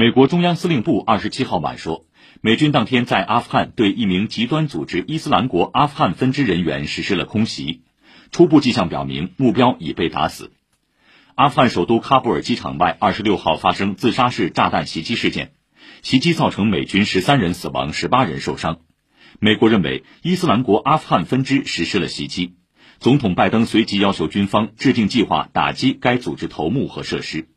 美国中央司令部二十七号晚说美军当天在阿富汗对一名极端组织伊斯兰国阿富汗分支人员实施了空袭。初步迹象表明目标已被打死。阿富汗首都喀布尔机场外二十六号发生自杀式炸弹袭击事件。袭击造成美军十三人死亡十八人受伤。美国认为伊斯兰国阿富汗分支实施了袭击。总统拜登随即要求军方制定计划打击该组织头目和设施。